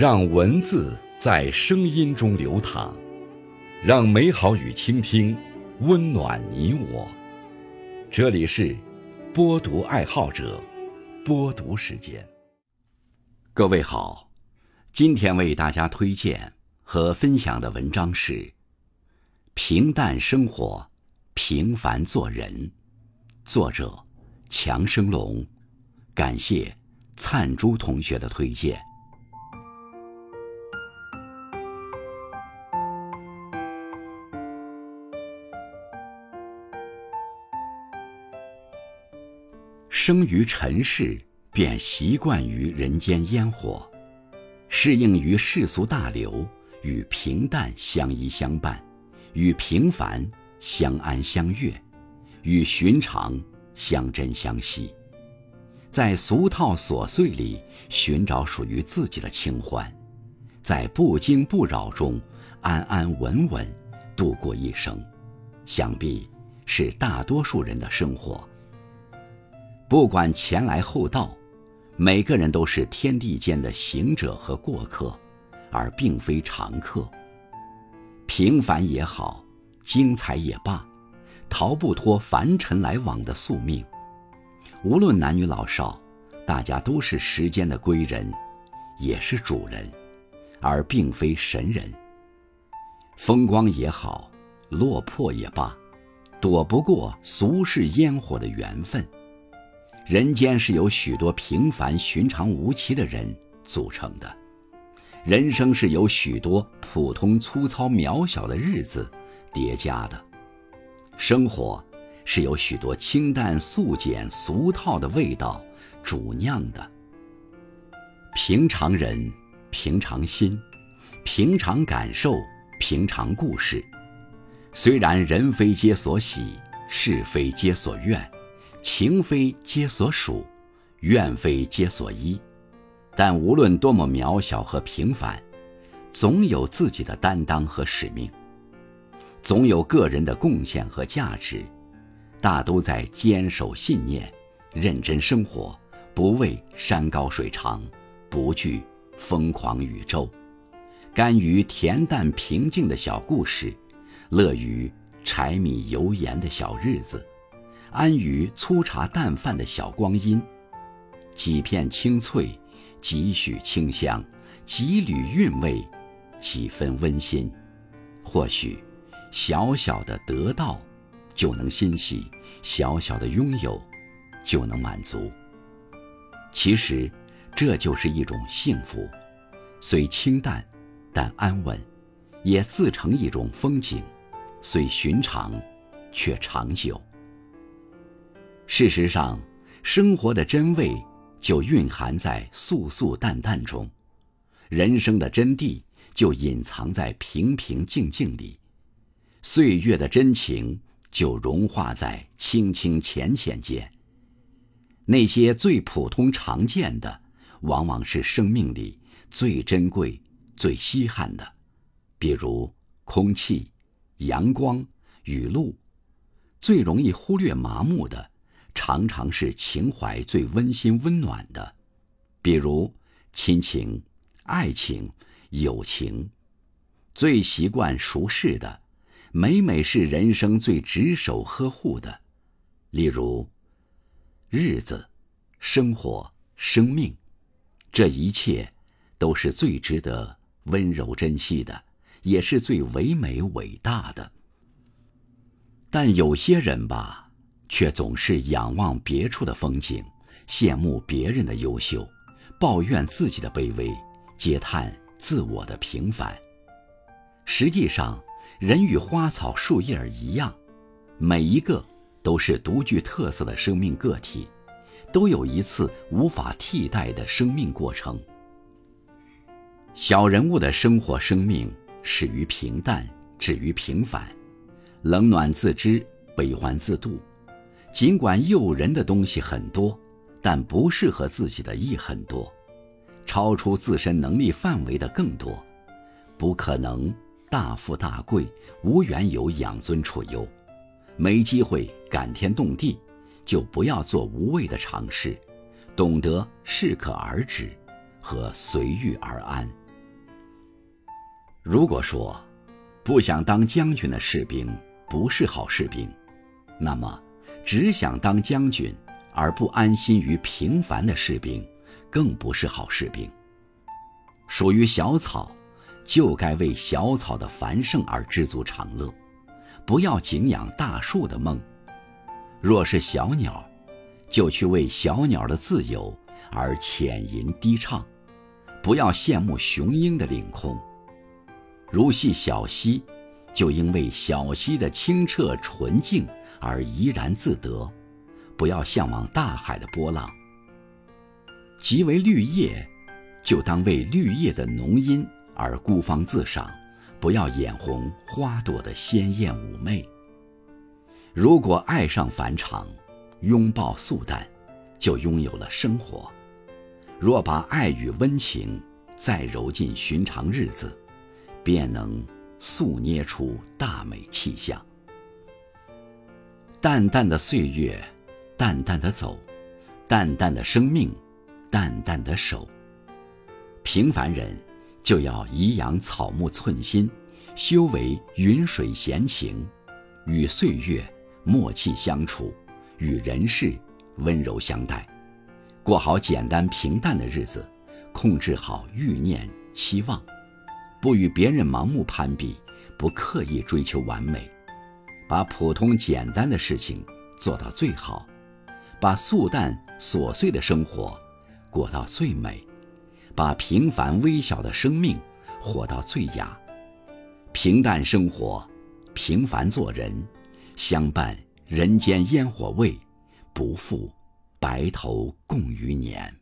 让文字在声音中流淌，让美好与倾听温暖你我。这里是播读爱好者播读时间。各位好，今天为大家推荐和分享的文章是《平淡生活，平凡做人》，作者强生龙。感谢灿珠同学的推荐。生于尘世，便习惯于人间烟火，适应于世俗大流，与平淡相依相伴，与平凡相安相悦，与寻常相珍相惜，在俗套琐碎里寻找属于自己的清欢，在不惊不扰中安安稳稳度过一生，想必是大多数人的生活。不管前来后到，每个人都是天地间的行者和过客，而并非常客。平凡也好，精彩也罢，逃不脱凡尘来往的宿命。无论男女老少，大家都是时间的归人，也是主人，而并非神人。风光也好，落魄也罢，躲不过俗世烟火的缘分。人间是由许多平凡、寻常、无奇的人组成的，人生是由许多普通、粗糙、渺小的日子叠加的，生活是由许多清淡、素简、俗套的味道煮酿的。平常人，平常心，平常感受，平常故事。虽然人非皆所喜，是非皆所愿。情非皆所属，愿非皆所依，但无论多么渺小和平凡，总有自己的担当和使命，总有个人的贡献和价值，大都在坚守信念，认真生活，不畏山高水长，不惧疯狂宇宙，甘于恬淡平静的小故事，乐于柴米油盐的小日子。安于粗茶淡饭的小光阴，几片清脆，几许清香，几缕韵味，几分温馨。或许，小小的得到，就能欣喜；小小的拥有，就能满足。其实，这就是一种幸福，虽清淡，但安稳；也自成一种风景，虽寻常，却长久。事实上，生活的真味就蕴含在素素淡淡中，人生的真谛就隐藏在平平静静里，岁月的真情就融化在清清浅浅间。那些最普通常见的，往往是生命里最珍贵、最稀罕的，比如空气、阳光、雨露；最容易忽略、麻木的。常常是情怀最温馨温暖的，比如亲情、爱情、友情；最习惯熟视的，每每是人生最执手呵护的，例如日子、生活、生命，这一切都是最值得温柔珍惜的，也是最唯美伟大的。但有些人吧。却总是仰望别处的风景，羡慕别人的优秀，抱怨自己的卑微，嗟叹自我的平凡。实际上，人与花草树叶儿一样，每一个都是独具特色的生命个体，都有一次无法替代的生命过程。小人物的生活生命始于平淡，止于平凡，冷暖自知，悲欢自度。尽管诱人的东西很多，但不适合自己的亦很多，超出自身能力范围的更多。不可能大富大贵，无缘有养尊处优，没机会感天动地，就不要做无谓的尝试，懂得适可而止和随遇而安。如果说，不想当将军的士兵不是好士兵，那么，只想当将军而不安心于平凡的士兵，更不是好士兵。属于小草，就该为小草的繁盛而知足常乐，不要敬仰大树的梦；若是小鸟，就去为小鸟的自由而浅吟低唱，不要羡慕雄鹰的领空。如系小溪，就应为小溪的清澈纯净而怡然自得，不要向往大海的波浪。即为绿叶，就当为绿叶的浓荫而孤芳自赏，不要眼红花朵的鲜艳妩媚。如果爱上凡常，拥抱素淡，就拥有了生活；若把爱与温情再揉进寻常日子，便能塑捏出大美气象。淡淡的岁月，淡淡的走；淡淡的生命，淡淡的守。平凡人就要颐养草木寸心，修为云水闲情，与岁月默契相处，与人世温柔相待，过好简单平淡的日子，控制好欲念期望。不与别人盲目攀比，不刻意追求完美，把普通简单的事情做到最好，把素淡琐碎的生活过到最美，把平凡微小的生命活到最雅。平淡生活，平凡做人，相伴人间烟火味，不负白头共余年。